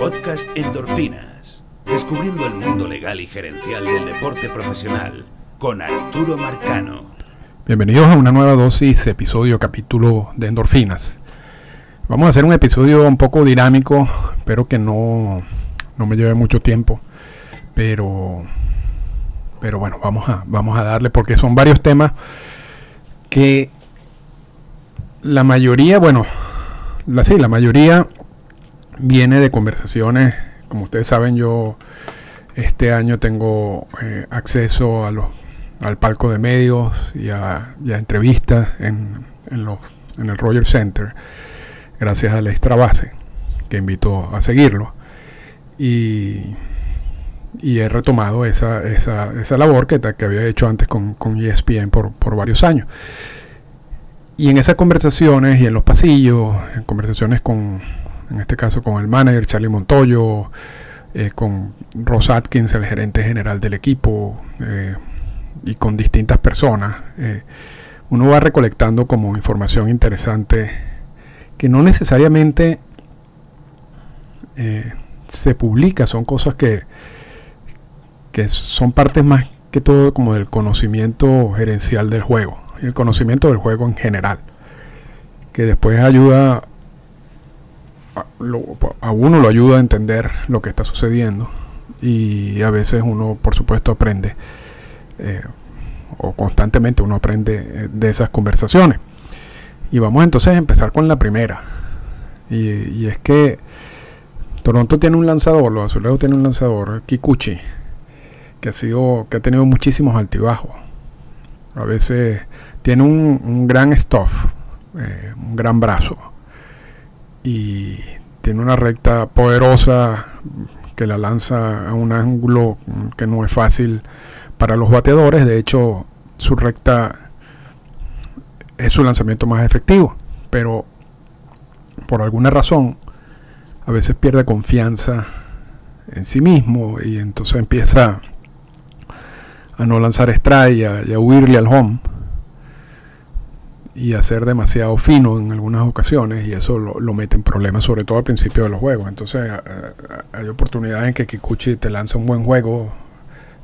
Podcast Endorfinas. Descubriendo el mundo legal y gerencial del deporte profesional con Arturo Marcano. Bienvenidos a una nueva dosis, episodio, capítulo de Endorfinas. Vamos a hacer un episodio un poco dinámico, pero que no, no me lleve mucho tiempo. Pero, pero bueno, vamos a, vamos a darle porque son varios temas que la mayoría, bueno, la, sí, la mayoría viene de conversaciones. Como ustedes saben, yo este año tengo eh, acceso a los, al palco de medios y a, entrevistas en, en, los, en, el Roger Center, gracias a la extra base, que invito a seguirlo. Y, y he retomado esa, esa, esa labor que, que, había hecho antes con, con ESPN por, por varios años. Y en esas conversaciones y en los pasillos, en conversaciones con, en este caso con el manager Charlie Montoyo, eh, con Ross Atkins, el gerente general del equipo, eh, y con distintas personas, eh, uno va recolectando como información interesante que no necesariamente se publica, son cosas que, que son partes más que todo como del conocimiento gerencial del juego, el conocimiento del juego en general, que después ayuda a uno lo ayuda a entender lo que está sucediendo y a veces uno por supuesto aprende eh, o constantemente uno aprende eh, de esas conversaciones. Y vamos entonces a empezar con la primera. Y, es que Toronto tiene un lanzador los azulejos tienen un lanzador Kikuchi que ha sido que ha tenido muchísimos altibajos. A veces tiene un, gran stuff eh, un gran brazo y tiene una recta poderosa que la lanza a un ángulo que no es fácil para los bateadores. De hecho, su recta es su lanzamiento más efectivo, pero por alguna razón a veces pierde confianza en sí mismo y entonces empieza a no lanzar estrella y a huirle al home y a ser demasiado fino en algunas ocasiones y eso lo, mete en problemas, sobre todo al principio de los juegos. Entonces hay oportunidades en que Kikuchi te lanza un buen juego,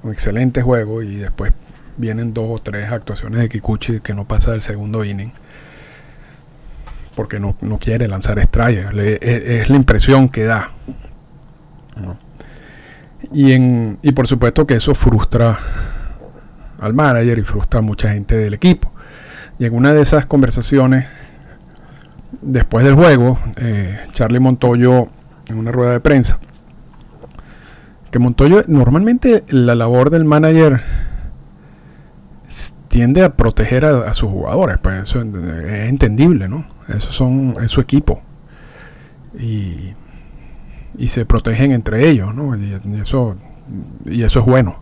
un excelente juego y después vienen dos o tres actuaciones de Kikuchi que no pasa del segundo inning porque no, quiere lanzar estrellas, es, la impresión que da. Y, en, y por supuesto que eso frustra al manager y frustra a mucha gente del equipo. Y en una de esas conversaciones, después del juego, eh, Charlie Montoyo, en una rueda de prensa, que Montoyo, normalmente la labor del manager tiende a proteger a, sus jugadores, pues eso es entendible, ¿no? Eso son, es su equipo. Y, y se protegen entre ellos, ¿no? Y, eso, y eso es bueno.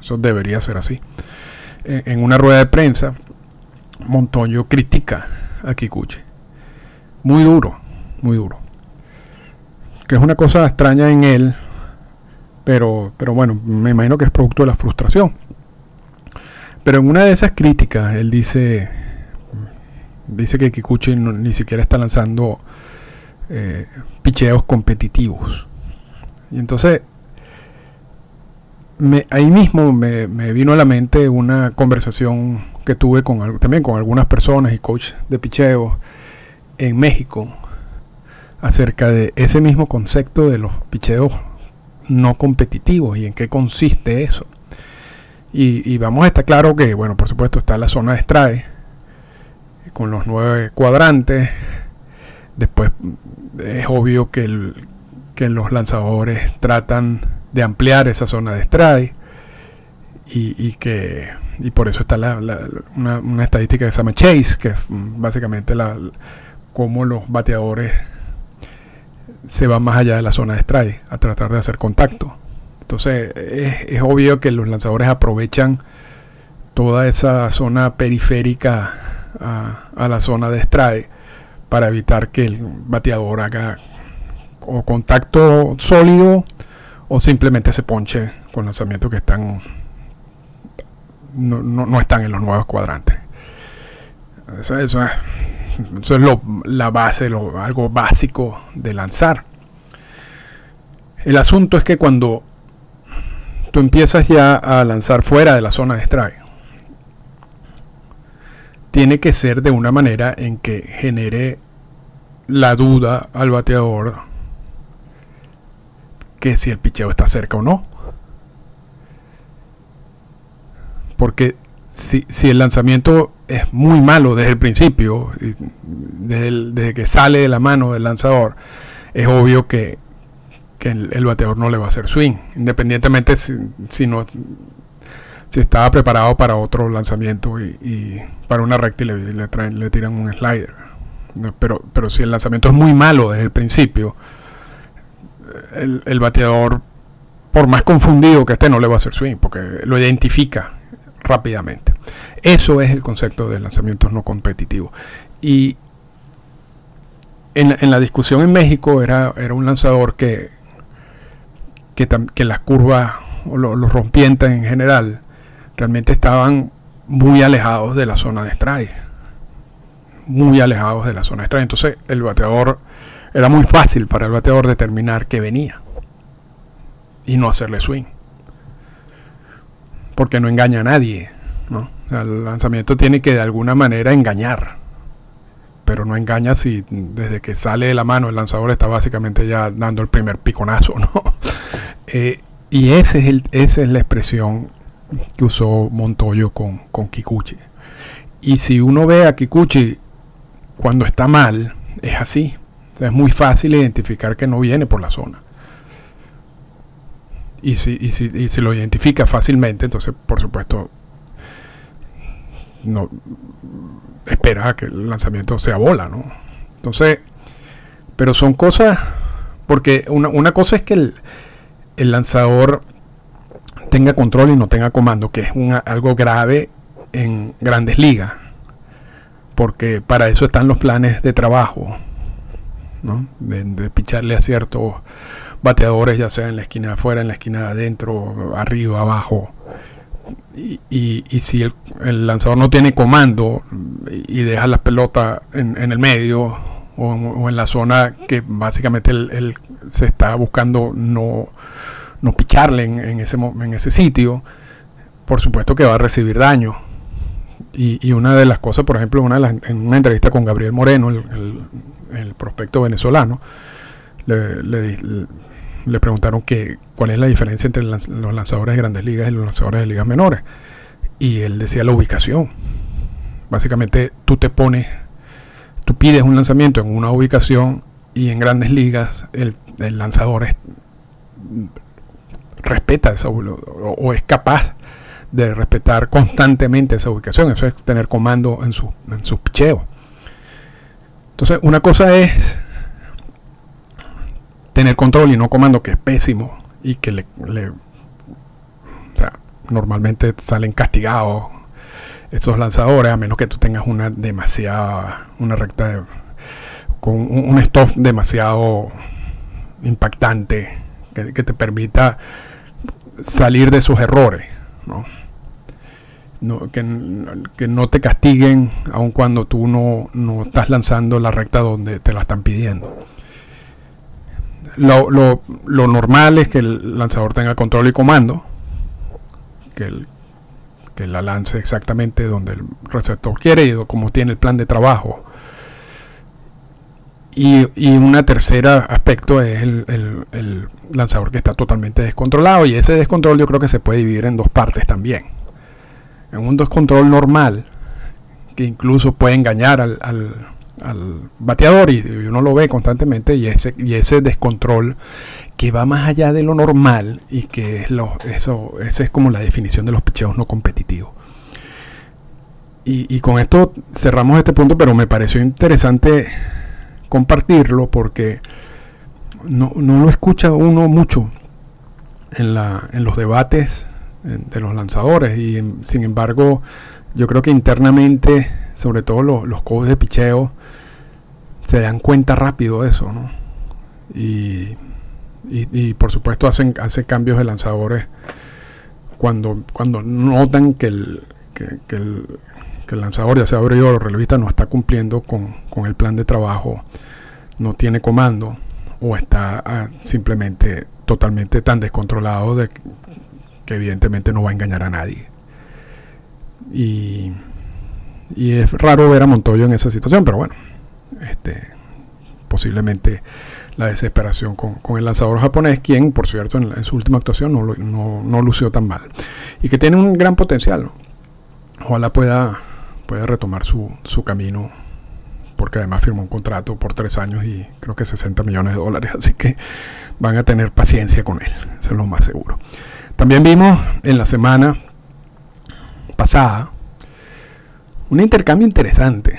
Eso debería ser así. en una rueda de prensa, Montoyo critica a Kikuchi. Muy duro, muy duro. Que es una cosa extraña en él, pero, pero bueno, me imagino que es producto de la frustración. Pero en una de esas críticas, él dice, dice que Kikuchi ni siquiera está lanzando eh, picheos competitivos. Y entonces, ahí mismo me, vino a la mente una conversación que tuve con, también con algunas personas y coach de picheo en México acerca de ese mismo concepto de los picheos no competitivos y en qué consiste eso. Y, vamos a estar claro que, bueno, por supuesto está la zona de strike con los nueve cuadrantes. Después es obvio que, los lanzadores tratan de ampliar esa zona de strike y que y por eso está la, una, estadística que se llama Chase, que es básicamente la, cómo los bateadores se van más allá de la zona de strike a tratar de hacer contacto. Entonces es, obvio que los lanzadores aprovechan toda esa zona periférica a, la zona de strike para evitar que el bateador haga o contacto sólido o simplemente se ponche con lanzamientos que están no, están en los nuevos cuadrantes. Eso, eso es, eso es lo, la base, lo, algo básico de lanzar. El asunto es que cuando tú empiezas ya a lanzar fuera de la zona de strike, tiene que ser de una manera en que genere la duda al bateador que si el picheo está cerca o no. Porque si, el lanzamiento es muy malo desde el principio, desde, que sale de la mano del lanzador, es obvio que, el, bateador no le va a hacer swing, independientemente si, no si estaba preparado para otro lanzamiento y, para una recta y le, traen, le tiran un slider. Pero, pero si el lanzamiento es muy malo desde el principio, el, el bateador, por más confundido que esté, no le va a hacer swing, porque lo identifica rápidamente. Eso es el concepto de lanzamientos no competitivos. Y en, la discusión en México era, un lanzador que, que, las curvas o los rompientes en general realmente estaban muy alejados de la zona de strike. Muy alejados de la zona de strike. Entonces el bateador era muy fácil para el bateador determinar que venía y no hacerle swing porque no engaña a nadie. ¿no? el lanzamiento tiene que de alguna manera engañar, pero no engaña si desde que sale de la mano el lanzador está básicamente ya dando el primer piconazo. ¿no? Eh, y ese es el, esa es la expresión que usó Montoyo con Kikuchi. Y si uno ve a Kikuchi cuando está mal, es así. es muy fácil identificar que no viene por la zona y si, y si, y si lo identifica fácilmente, entonces por supuesto no espera que el lanzamiento sea bola, ¿no? Entonces, pero son cosas, porque una, una cosa es que el, el, lanzador tenga control y no tenga comando, que es algo grave en grandes ligas, porque para eso están los planes de trabajo, ¿no? De, de picharle a ciertos bateadores, ya sea en la esquina de afuera, en la esquina de adentro, arriba, abajo. Y, y, si el, lanzador no tiene comando y deja las pelotas en, el medio o, en la zona que básicamente él, se está buscando no, no picharle en, ese, en ese sitio, por supuesto que va a recibir daño. Y, una de las cosas, por ejemplo, una en una entrevista con Gabriel Moreno, el, el, prospecto venezolano, le, le, le preguntaron que, cuál es la diferencia entre los lanzadores de grandes ligas y los lanzadores de ligas menores. Y él decía la ubicación. Básicamente tú te pones, tú pides un lanzamiento en una ubicación y en grandes ligas el, lanzador respeta esa o, o, es capaz de respetar constantemente esa ubicación. Eso es tener comando en su, en sus picheos. Entonces, una cosa es tener control y no comando, que es pésimo y que le, o sea, normalmente salen castigados estos lanzadores, a menos que tú tengas una demasiada, una recta con un, stop demasiado impactante que, te permita salir de sus errores, ¿no? que, que, no te castiguen aun cuando tú no, no estás lanzando la recta donde te la están pidiendo lo, lo, normal es que el lanzador tenga control y comando, que, que la lance exactamente donde el receptor quiere y como tiene el plan de trabajo. Y, y un tercer aspecto es el, el, el, lanzador que está totalmente descontrolado y ese descontrol yo creo que se puede dividir en dos partes también. En un descontrol normal, que incluso puede engañar al, al al bateador y uno lo ve constantemente y ese, y ese descontrol que va más allá de lo normal y que es lo, eso, esa es como la definición de los picheos no competitivos. Y, con esto cerramos este punto, pero me pareció interesante compartirlo porque no, no lo escucha uno mucho en, la, en los debates de los lanzadores y sin embargo yo creo que internamente sobre todo los, los de picheo, se dan cuenta rápido de eso, ¿no? Y, y, por supuesto hacen, hacen cambios de lanzadores cuando, cuando notan que el, que, el, que el lanzador, ya sea abridor o relevista, no está cumpliendo con, con, el plan de trabajo, no tiene comando o está ah, simplemente totalmente tan descontrolado de que evidentemente no va a engañar a nadie. Y, y es raro ver a Montoyo en esa situación, pero bueno, este, posiblemente la desesperación con, el lanzador japonés, quien, por cierto, en, su última actuación no, no, lució tan mal. Y que tiene un gran potencial. Ojalá pueda, pueda retomar su, su camino porque además firmó un contrato por tres años y creo que 60 millones de dólares, así que van a tener paciencia con él, eso es lo más seguro. También vimos en la semana pasada un intercambio interesante.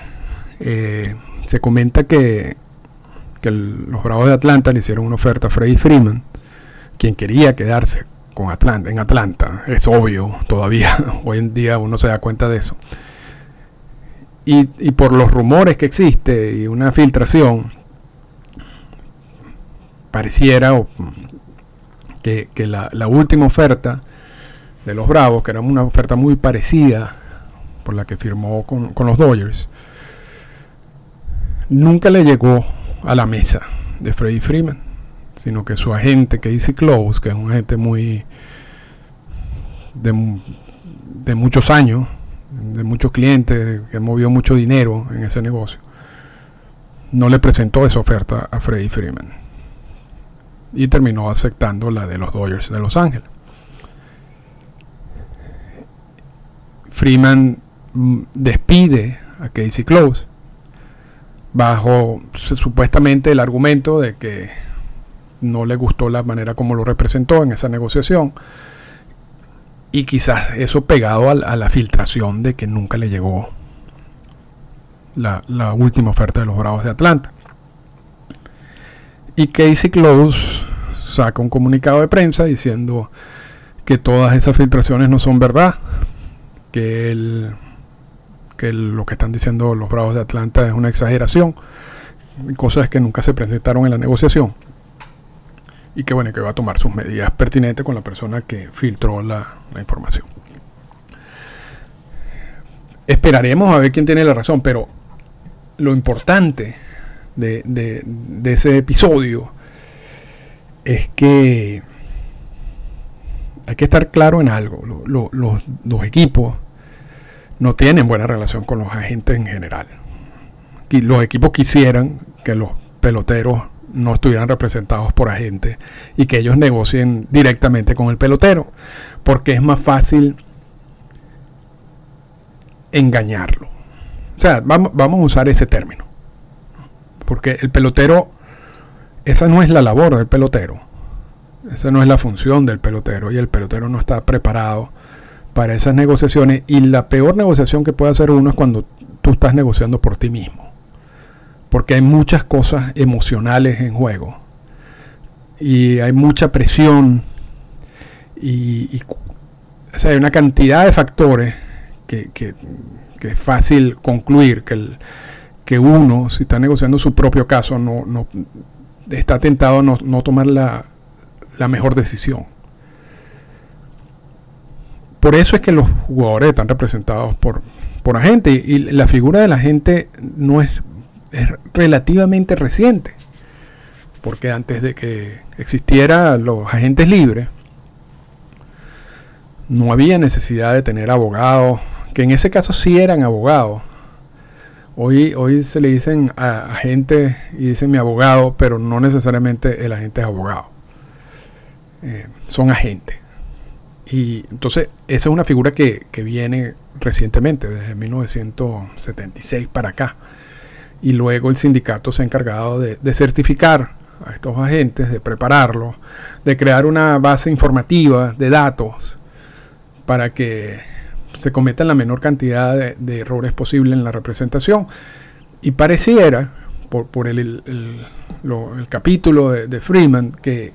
Eh, se comenta que, los Bravos de Atlanta le hicieron una oferta a Freddie Freeman, quien quería quedarse con Atlanta, en Atlanta, es obvio todavía, hoy en día uno se da cuenta de eso y, por los rumores que existe y una filtración, pareciera que, la, última oferta de los Bravos, que era una oferta muy parecida por la que firmó con, los Dodgers, nunca le llegó a la mesa de Freddie Freeman, sino que su agente, Casey Close, que es un agente muy de, de muchos años, de muchos clientes que movió mucho dinero en ese negocio, no le presentó esa oferta a Freddie Freeman y terminó aceptando la de los Dodgers de Los Ángeles. Freeman despide a Casey Close bajo supuestamente el argumento de que no le gustó la manera como lo representó en esa negociación y quizás eso pegado a, la filtración de que nunca le llegó la, última oferta de los Bravos de Atlanta. Y Casey Close saca un comunicado de prensa diciendo que todas esas filtraciones no son verdad, que, el, que lo que están diciendo los Bravos de Atlanta es una exageración, cosas que nunca se presentaron en la negociación y que bueno, que va a tomar sus medidas pertinentes con la persona que filtró la, información. Esperaremos a ver quién tiene la razón, pero lo importante de, ese episodio es que hay que estar claro en algo. los, los equipos no tienen buena relación con los agentes en general. Los equipos quisieran que los peloteros no estuvieran representados por agentes y que ellos negocien directamente con el pelotero, porque es más fácil engañarlo. O sea, vamos, vamos a usar ese término, porque el pelotero, esa no es la labor del pelotero, esa no es la función del pelotero y el pelotero no está preparado para esas negociaciones y la peor negociación que puede hacer uno es cuando tú estás negociando por ti mismo porque hay muchas cosas emocionales en juego y hay mucha presión y, hay una cantidad de factores que, es fácil concluir que, el, que uno, si está negociando su propio caso, no, no está tentado a no, tomar la, la mejor decisión. Por eso es que los jugadores están representados por, por agentes y la figura de la gente no es es relativamente reciente, porque antes de que existieran los agentes libres, no había necesidad de tener abogados, que en ese caso sí eran abogados. Hoy, hoy se le dicen agente y dicen mi abogado, pero no necesariamente el agente es abogado. Eh, son agentes. Y entonces esa es una figura que, que viene recientemente, desde 1976 para acá y luego el sindicato se ha encargado de, certificar a estos agentes, de prepararlos, de crear una base informativa de datos para que se cometan la menor cantidad de, errores posible en la representación. Y pareciera, por, el, capítulo de, de Freeman, que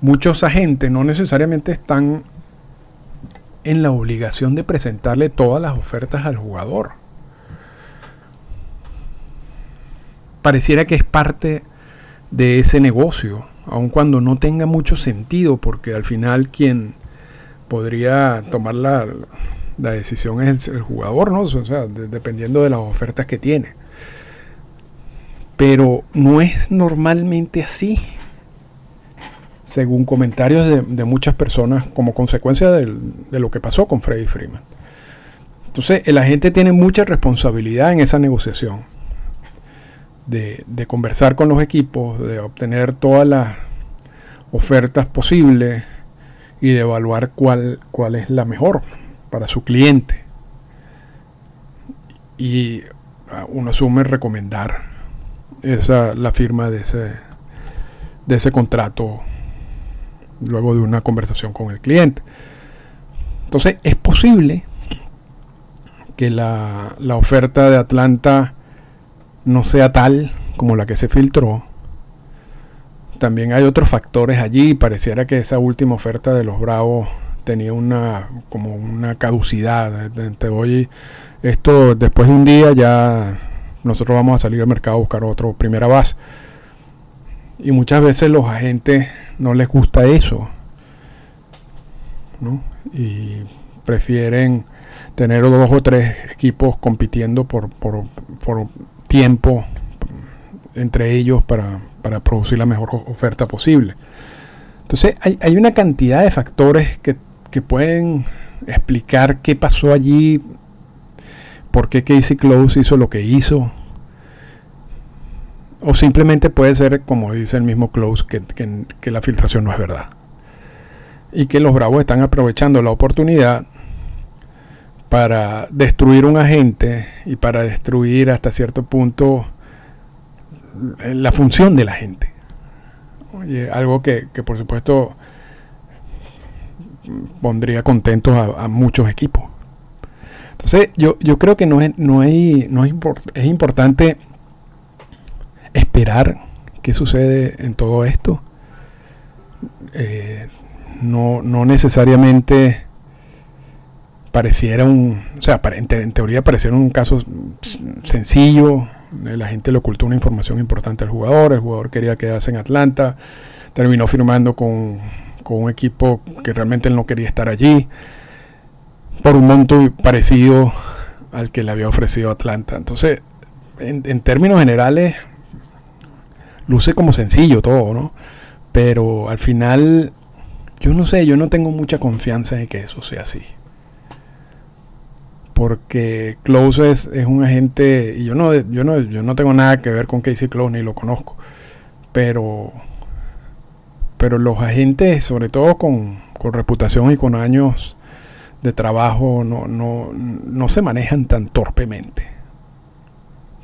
muchos agentes no necesariamente están en la obligación de presentarle todas las ofertas al jugador pareciera que es parte de ese negocio, aun cuando no tenga mucho sentido, porque al final quien podría tomar la, decisión es el, jugador, ¿no? O sea, dependiendo de las ofertas que tiene. Pero no es normalmente así. Según comentarios de, muchas personas como consecuencia de lo que pasó con Freddy Freeman. Entonces, la gente tiene mucha responsabilidad en esa negociación. De, de, conversar con los equipos, de obtener todas las ofertas posibles y de evaluar cuál, cuál es la mejor para su cliente. Y ah, uno asume recomendar esa, la firma de ese, de ese contrato luego de una conversación con el cliente. Entonces es posible que la, la oferta de Atlanta no sea tal como la que se filtró. También hay otros factores allí. Pareciera que esa última oferta de los Bravos tenía una como una caducidad. Te doy esto después de un día ya nosotros vamos a salir al mercado a buscar otro primera base. Y muchas veces los agentes no les gusta eso. ¿no? Y prefieren tener dos o tres equipos compitiendo por, por, por tiempo entre ellos para, para, producir la mejor oferta posible. Entonces hay, hay una cantidad de factores que, que, pueden explicar qué pasó allí, por qué Casey Close hizo lo que hizo, o simplemente puede ser, como dice el mismo Close, que, la filtración no es verdad. Y que los Bravos están aprovechando la oportunidad para destruir un agente y para destruir hasta cierto punto la función de la gente. algo que, por supuesto pondría contentos a, muchos equipos. Entonces yo, yo creo que no es, no hay, no es, es importante esperar qué sucede en todo esto. Eh, no, necesariamente pareciera un, o sea, en, teoría pareciera un caso sencillo, la gente le ocultó una información importante al jugador, el jugador quería quedarse en Atlanta, terminó firmando con, un equipo que realmente él no quería estar allí, por un monto parecido al que le había ofrecido Atlanta. Entonces, en términos generales, luce como sencillo todo, ¿no? Pero al final, yo no sé, yo no tengo mucha confianza en que eso sea así. Porque Close es, un agente, y yo no, yo, no, yo no tengo nada que ver con Casey Close, ni lo conozco. Pero, pero los agentes, sobre todo con, con reputación y con años de trabajo, no, no, no se manejan tan torpemente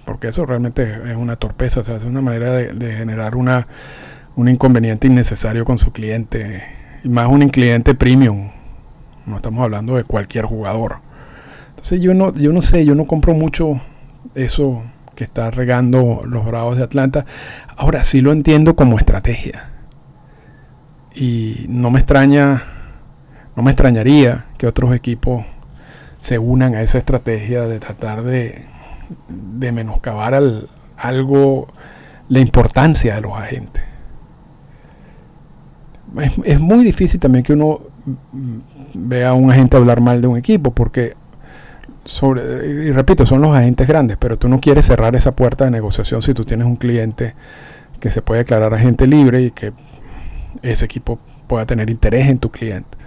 porque eso realmente es una torpeza, o sea, es una manera de, generar una, un inconveniente innecesario con su cliente, y más un cliente premium, no estamos hablando de cualquier jugador. Entonces yo no, yo no sé, yo no compro mucho eso que está regando los Bravos de Atlanta. Ahora sí lo entiendo como estrategia. Y no me extraña, no me extrañaría que otros equipos se unan a esa estrategia de tratar de de menoscabar al, algo la importancia de los agentes. Es, muy difícil también que uno vea a un agente hablar mal de un equipo, porque, sobre, y repito, son los agentes grandes, pero tú no quieres cerrar esa puerta de negociación si tú tienes un cliente que se puede declarar agente libre y que ese equipo pueda tener interés en tu cliente.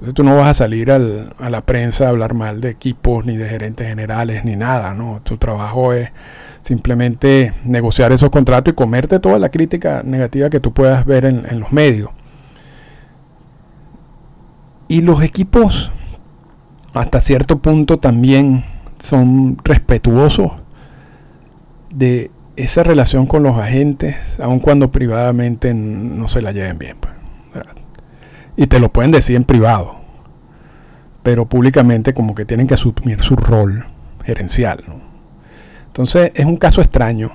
Entonces tú no vas a salir al, a la prensa a hablar mal de equipos, ni de gerentes generales, ni nada, ¿no? Tu trabajo es simplemente negociar esos contratos y comerte toda la crítica negativa que tú puedas ver en, en los medios. Y los equipos, hasta cierto punto, también son respetuosos de esa relación con los agentes, aun cuando privadamente no se la lleven bien. Pues y te lo pueden decir en privado, pero públicamente como que tienen que asumir su rol gerencial. Entonces es un caso extraño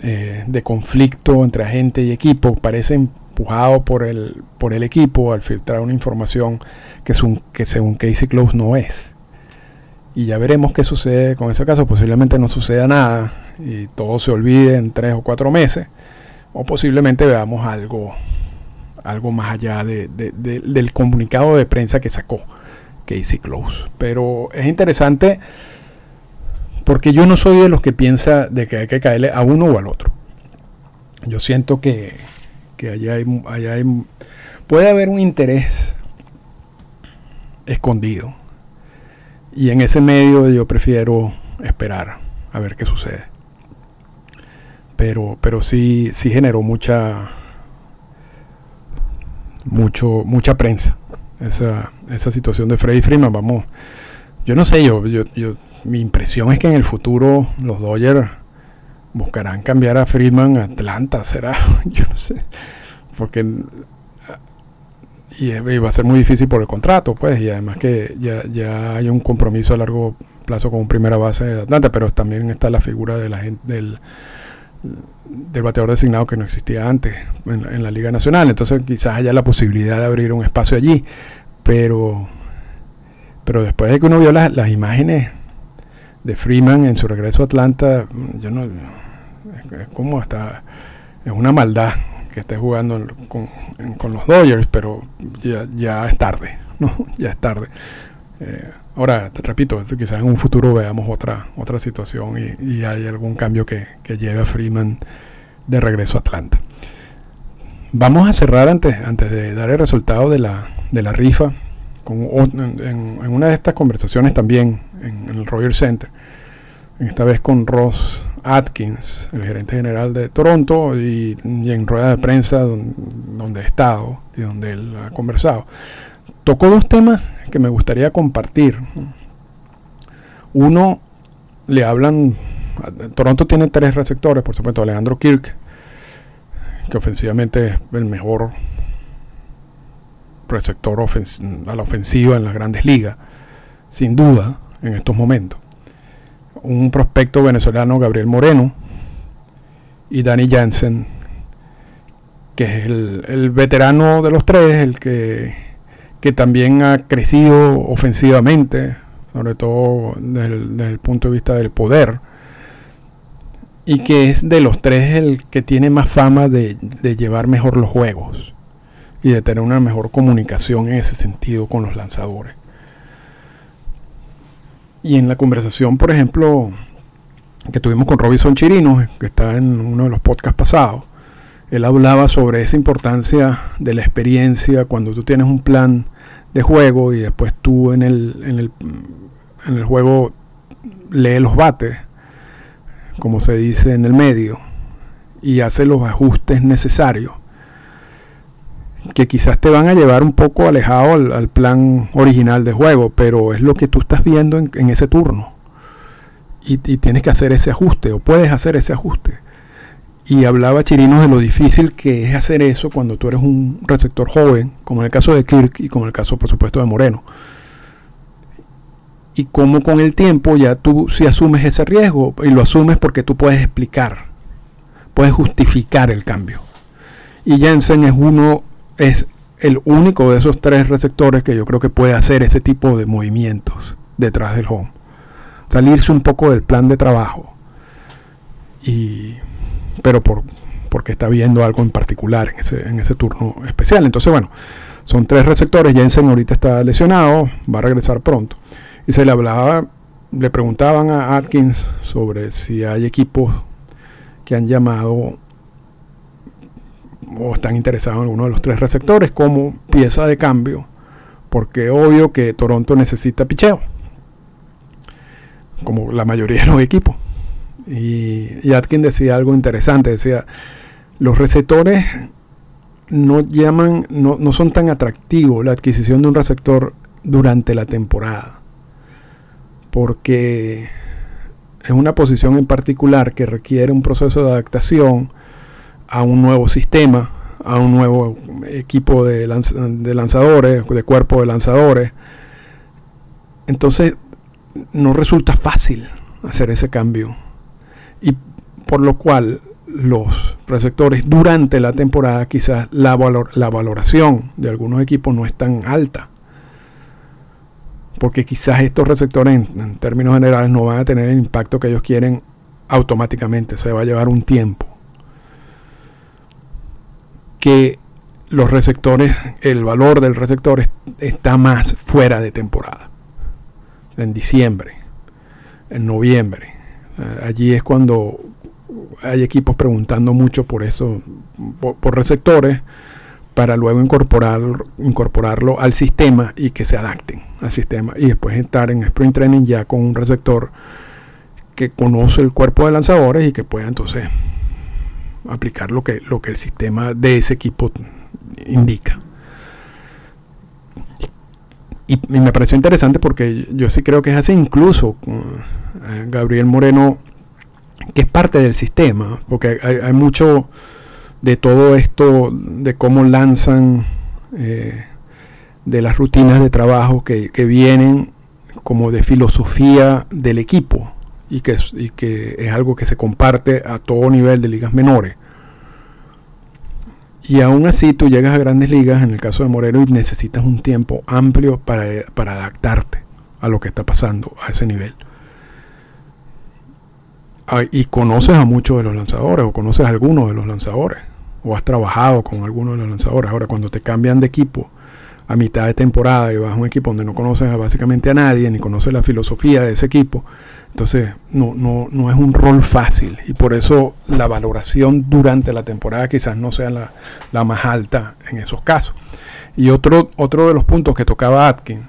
eh, de conflicto entre agente y equipo, parece empujado por el, por el equipo al filtrar una información que, que según Casey Close no es. Y ya veremos qué sucede con ese caso. Posiblemente no suceda nada y todo se olvide en tres o cuatro meses. O posiblemente veamos algo algo más allá del comunicado de prensa que sacó Casey Close. Pero es interesante porque yo no soy de los que piensa de que hay que caerle a uno o al otro. yo siento que, que allá hay, allá puede haber un interés escondido. Y en ese medio yo prefiero esperar a ver qué sucede. Pero, pero sí, sí generó mucha, mucho, mucha prensa esa, esa situación de Freddy Freeman. Vamos, yo no sé, yo, yo, mi impresión es que en el futuro los Dodgers buscarán cambiar a Freeman a Atlanta, será, yo no sé, porque y, va a ser muy difícil por el contrato, pues, y además que ya, ya hay un compromiso a largo plazo con primera base de Atlanta, pero también está la figura de la gente, del, del bateador designado que no existía antes en, la Liga Nacional. Entonces quizás haya la posibilidad de abrir un espacio allí. Pero, pero después de que uno vio las, las imágenes de Freeman en su regreso a Atlanta, yo no... Es, como hasta... Es una maldad que esté jugando con, con los Dodgers, pero ya, ya es tarde, ¿no? Ya es tarde. Eh, ahora, te repito, quizás en un futuro veamos otra, otra situación y, y hay algún cambio que, que, lleve a Freeman de regreso a Atlanta. Vamos a cerrar antes, antes de dar el resultado de la, de la rifa, con, en, en, una de estas conversaciones también en, en el Royal Center, esta vez con Ross Atkins, el gerente general de Toronto, y, y en rueda de prensa donde, donde he estado y donde él ha conversado tocó dos temas que me gustaría compartir. Uno, le hablan, Toronto tiene tres receptores, por supuesto, Alejandro Kirk, que ofensivamente es el mejor receptor a la ofensiva en las grandes ligas, sin duda, en estos momentos. Un prospecto venezolano, Gabriel Moreno, y Danny Jansen, que es el, el veterano de los tres, el que que también ha crecido ofensivamente, sobre todo desde el, punto de vista del poder, y que es de los tres el que tiene más fama de, de llevar mejor los juegos y de tener una mejor comunicación en ese sentido con los lanzadores. Y en la conversación, por ejemplo, que tuvimos con Robinson Chirino, que está en uno de los podcasts pasados, él hablaba sobre esa importancia de la experiencia cuando tú tienes un plan de juego y después tú en el, en el, en el juego lee los bates, como se dice en el medio, y hace los ajustes necesarios, que quizás te van a llevar un poco alejado al, plan original de juego, pero es lo que tú estás viendo en, en ese turno. Y, y, tienes que hacer ese ajuste, o puedes hacer ese ajuste. Y hablaba Chirinos de lo difícil que es hacer eso cuando tú eres un receptor joven, como en el caso de Kirk y como en el caso, por supuesto, de Moreno. Y cómo con el tiempo ya tú si asumes ese riesgo y lo asumes porque tú puedes explicar, puedes justificar el cambio. Y Jensen es uno, es el único de esos tres receptores que yo creo que puede hacer ese tipo de movimientos detrás del home. Salirse un poco del plan de trabajo. Y pero por, porque está viendo algo en particular en ese, en ese turno especial. Entonces, bueno, son tres receptores. Jensen ahorita está lesionado, va a regresar pronto. Y se le hablaba, le preguntaban a Atkins sobre si hay equipos que han llamado o están interesados en alguno de los tres receptores como pieza de cambio, porque obvio que Toronto necesita picheo, como la mayoría de los equipos. Y, Atkins decía algo interesante, decía, los receptores no llaman, no, no son tan atractivos la adquisición de un receptor durante la temporada. Porque es una posición en particular que requiere un proceso de adaptación a un nuevo sistema, a un nuevo equipo de, de lanzadores, de cuerpo de lanzadores. Entonces no resulta fácil hacer ese cambio y por lo cual los receptores durante la temporada quizás la, la valoración de algunos equipos no es tan alta. Porque quizás estos receptores en, términos generales no van a tener el impacto que ellos quieren automáticamente. Se va a llevar un tiempo. Que los receptores, el valor del receptor está más fuera de temporada. En diciembre, en noviembre, allí es cuando hay equipos preguntando mucho por eso, por, receptores, para luego incorporar, incorporarlo al sistema y que se adapten al sistema. Y después estar en sprint training ya con un receptor que conoce el cuerpo de lanzadores y que pueda entonces aplicar lo que, lo que el sistema de ese equipo indica. Y, me pareció interesante porque yo sí creo que es así, incluso eh, Gabriel Moreno, que es parte del sistema, porque hay, mucho de todo esto, de cómo lanzan, eh, de las rutinas de trabajo que, vienen como de filosofía del equipo y que, y que es algo que se comparte a todo nivel de ligas menores. Y aún así tú llegas a grandes ligas, en el caso de Moreno, y necesitas un tiempo amplio para, adaptarte a lo que está pasando a ese nivel. Ah, y conoces a muchos de los lanzadores, o conoces a algunos de los lanzadores, o has trabajado con algunos de los lanzadores. Ahora, cuando te cambian de equipo a mitad de temporada y vas a un equipo donde no conoces básicamente a nadie, ni conoces la filosofía de ese equipo, entonces, no, no, no es un rol fácil y por eso la valoración durante la temporada quizás no sea la, más alta en esos casos. Y otro, otro de los puntos que tocaba Atkins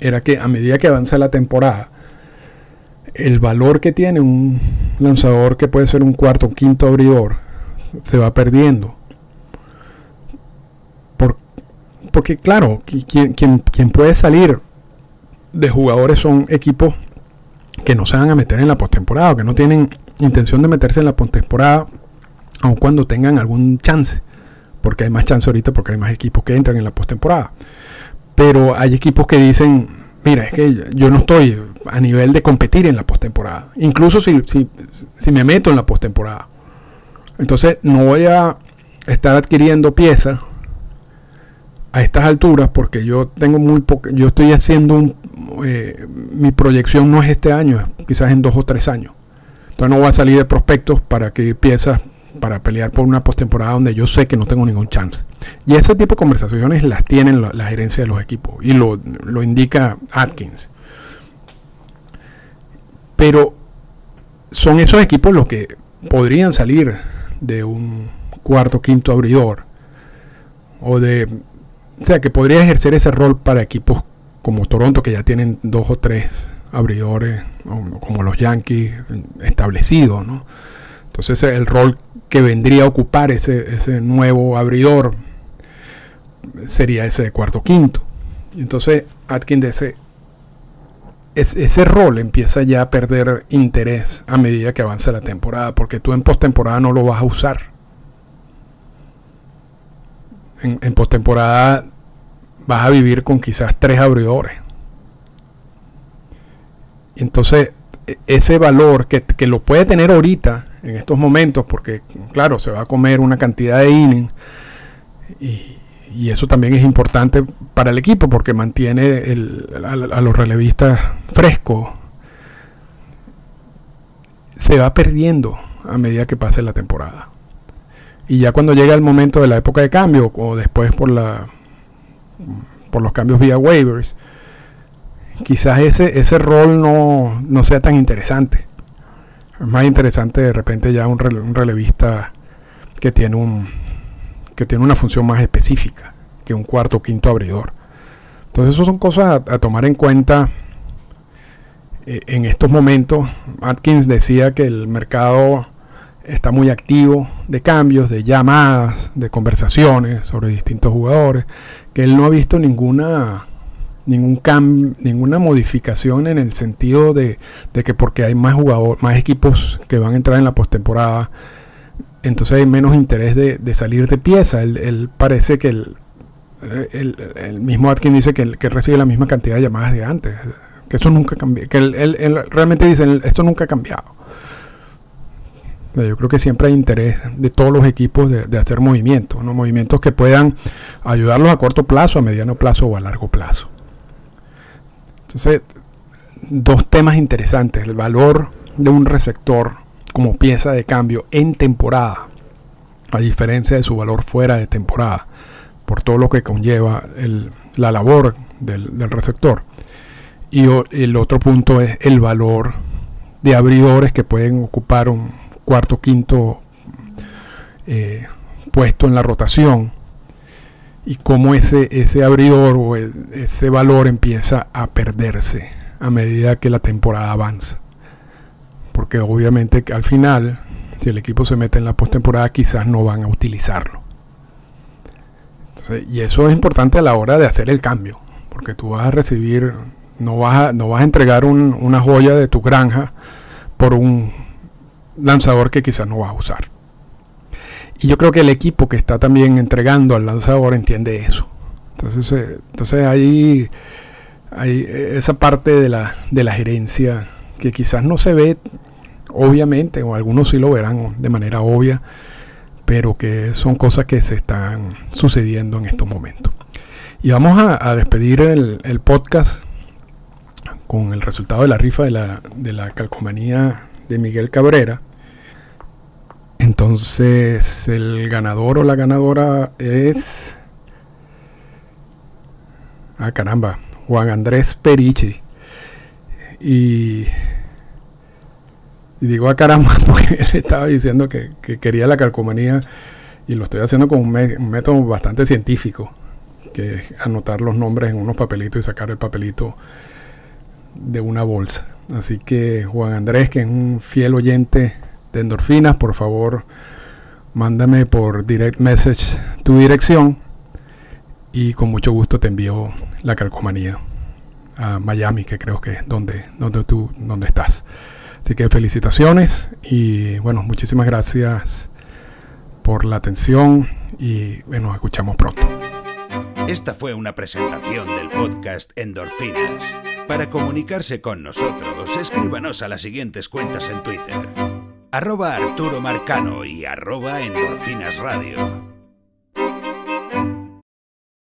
era que a medida que avanza la temporada, el valor que tiene un lanzador que puede ser un cuarto o quinto abridor se va perdiendo. porque claro, quien, quien puede salir de jugadores son equipos que no se van a meter en la postemporada, que no tienen intención de meterse en la postemporada, aun cuando tengan algún chance, porque hay más chance ahorita, porque hay más equipos que entran en la postemporada. Pero hay equipos que dicen, mira, es que yo no estoy a nivel de competir en la postemporada, incluso si, si, si me meto en la postemporada. Entonces no voy a estar adquiriendo piezas a estas alturas porque yo tengo muy poco, yo estoy haciendo un, eh, mi proyección no es este año, quizás en dos o tres años. Entonces no voy a salir de prospectos para que piezas para pelear por una postemporada donde yo sé que no tengo ningún chance. Y ese tipo de conversaciones las tienen la, gerencia de los equipos y lo, lo indica Atkins. Pero son esos equipos los que podrían salir de un cuarto, quinto abridor o de o sea, que podría ejercer ese rol para equipos como Toronto, que ya tienen dos o tres abridores, como los Yankees establecidos, ¿no? Entonces el rol que vendría a ocupar ese, nuevo abridor sería ese de cuarto quinto. Entonces Atkins de ese, ese rol empieza ya a perder interés a medida que avanza la temporada, porque tú en postemporada no lo vas a usar en, en postemporada vas a vivir con quizás tres abridores. Entonces, e, ese valor que, lo puede tener ahorita, en estos momentos, porque claro, se va a comer una cantidad de innings, y, eso también es importante para el equipo, porque mantiene a, a los relevistas frescos. Se va perdiendo a medida que pase la temporada. Y ya cuando llega el momento de la época de cambio, o después por la por los cambios vía waivers, quizás ese, ese rol no, no sea tan interesante. Es más interesante de repente ya un, relevista que tiene un que tiene una función más específica que un cuarto o quinto abridor. Entonces, eso son cosas a, tomar en cuenta eh, en estos momentos. Atkins decía que el mercado está muy activo de cambios, de llamadas, de conversaciones sobre distintos jugadores, que él no ha visto ninguna ninguna modificación en el sentido de, que porque hay más jugadores, más equipos que van a entrar en la postemporada, entonces hay menos interés de, salir de pieza. Él, parece que el, el, mismo Atkins dice que, que recibe la misma cantidad de llamadas de antes, que eso nunca cambia, que él, realmente dice esto nunca ha cambiado. Yo creo que siempre hay interés de todos los equipos de, hacer movimientos, ¿no? movimientos que puedan ayudarlos a corto plazo, a mediano plazo o a largo plazo. Entonces, dos temas interesantes, el valor de un receptor como pieza de cambio en temporada, a diferencia de su valor fuera de temporada, por todo lo que conlleva la labor del, receptor. Y el otro punto es el valor de abridores que pueden ocupar un cuarto, quinto eh, puesto en la rotación y cómo ese, abridor o ese valor empieza a perderse a medida que la temporada avanza. Porque obviamente al final, si el equipo se mete en la postemporada, quizás no van a utilizarlo. y eso es importante a la hora de hacer el cambio, porque tú vas a recibir no vas a, no vas a entregar una joya de tu granja por un lanzador que quizás no vas a usar. Y yo creo que el equipo que está también entregando al lanzador entiende eso. Entonces, eh, entonces ahí hay esa parte de la, de la gerencia que quizás no se ve obviamente, o algunos sí lo verán de manera obvia, pero que son cosas que se están sucediendo en estos momentos. Y vamos a, despedir el, podcast con el resultado de la rifa de la, de la calcomanía de Miguel Cabrera. Entonces el ganador o la ganadora es... Ah, caramba, Juan Andrés Perichi. Y, y digo a ah, caramba porque él estaba diciendo que, quería la calcomanía y lo estoy haciendo con un, un método bastante científico, que es anotar los nombres en unos papelitos y sacar el papelito de una bolsa. Así que Juan Andrés, que es un fiel oyente de endorfinas, por favor, mándame por direct message tu dirección y con mucho gusto te envío la calcomanía a Miami, que creo que es donde, donde tú donde estás. Así que felicitaciones y bueno, muchísimas gracias por la atención y nos escuchamos pronto. Esta fue una presentación del podcast Endorfinas. Para comunicarse con nosotros, escríbanos a las siguientes cuentas en Twitter. Arroba Arturo Marcano y arroba Endorfinas Radio.